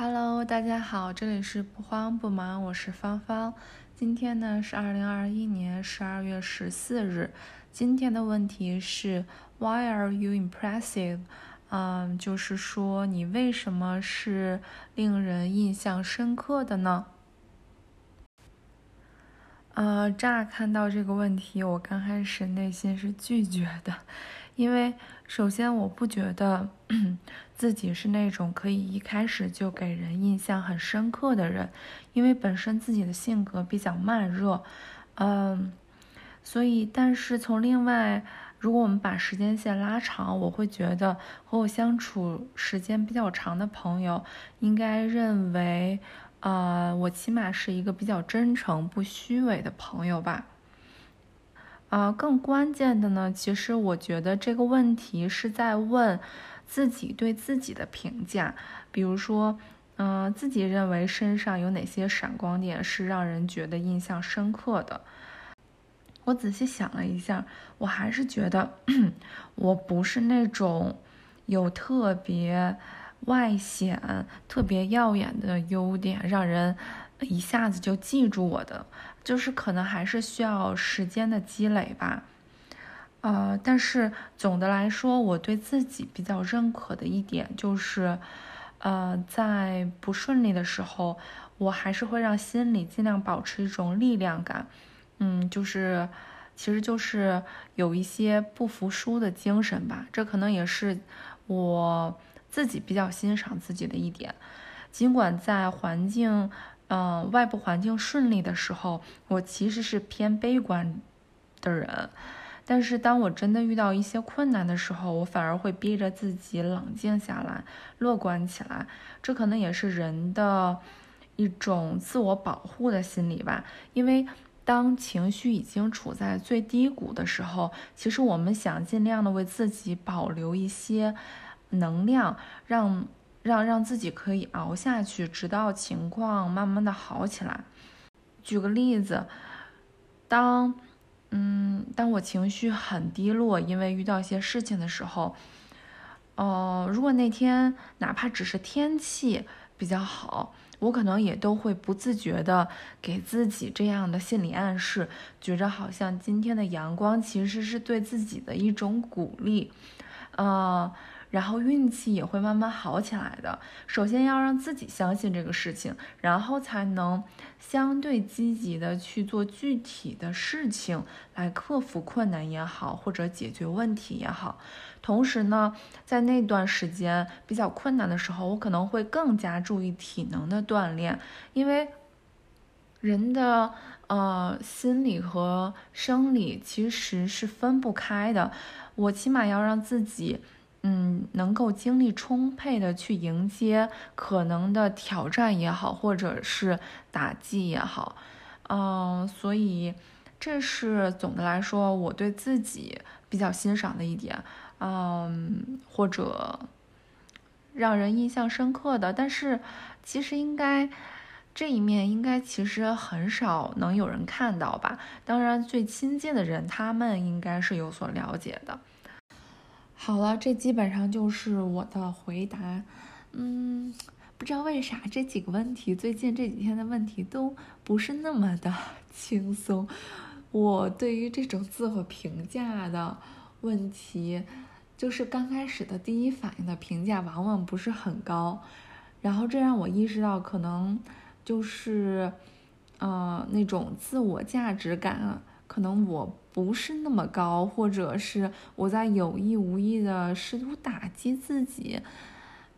Hello，大家好，这里是不慌不忙，我是芳芳。今天呢是二零二一年十二月十四日。今天的问题是 Why are you impressive？嗯，就是说你为什么是令人印象深刻的呢？呃，乍看到这个问题，我刚开始内心是拒绝的。因为首先，我不觉得 自己是那种可以一开始就给人印象很深刻的人，因为本身自己的性格比较慢热，嗯，所以，但是从另外，如果我们把时间线拉长，我会觉得和我相处时间比较长的朋友，应该认为，呃，我起码是一个比较真诚、不虚伪的朋友吧。啊，更关键的呢，其实我觉得这个问题是在问自己对自己的评价。比如说，嗯，自己认为身上有哪些闪光点是让人觉得印象深刻的？我仔细想了一下，我还是觉得 我不是那种有特别外显、特别耀眼的优点，让人一下子就记住我的。就是可能还是需要时间的积累吧，呃，但是总的来说，我对自己比较认可的一点就是，呃，在不顺利的时候，我还是会让心里尽量保持一种力量感，嗯，就是，其实就是有一些不服输的精神吧，这可能也是我自己比较欣赏自己的一点，尽管在环境。嗯，外部环境顺利的时候，我其实是偏悲观的人。但是当我真的遇到一些困难的时候，我反而会逼着自己冷静下来，乐观起来。这可能也是人的一种自我保护的心理吧。因为当情绪已经处在最低谷的时候，其实我们想尽量的为自己保留一些能量，让。让让自己可以熬下去，直到情况慢慢的好起来。举个例子，当，嗯，当我情绪很低落，因为遇到一些事情的时候，呃，如果那天哪怕只是天气比较好，我可能也都会不自觉的给自己这样的心理暗示，觉着好像今天的阳光其实是对自己的一种鼓励，呃。然后运气也会慢慢好起来的。首先要让自己相信这个事情，然后才能相对积极的去做具体的事情，来克服困难也好，或者解决问题也好。同时呢，在那段时间比较困难的时候，我可能会更加注意体能的锻炼，因为人的呃心理和生理其实是分不开的。我起码要让自己。嗯，能够精力充沛的去迎接可能的挑战也好，或者是打击也好，嗯，所以这是总的来说我对自己比较欣赏的一点，嗯，或者让人印象深刻的。但是其实应该这一面应该其实很少能有人看到吧？当然，最亲近的人他们应该是有所了解的。好了，这基本上就是我的回答。嗯，不知道为啥这几个问题，最近这几天的问题都不是那么的 轻松。我对于这种自我评价的问题，就是刚开始的第一反应的评价往往不是很高，然后这让我意识到，可能就是，呃，那种自我价值感。可能我不是那么高，或者是我在有意无意的试图打击自己，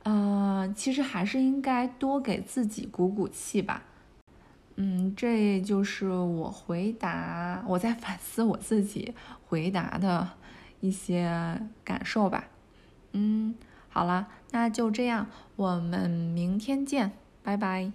呃，其实还是应该多给自己鼓鼓气吧。嗯，这就是我回答，我在反思我自己回答的一些感受吧。嗯，好了，那就这样，我们明天见，拜拜。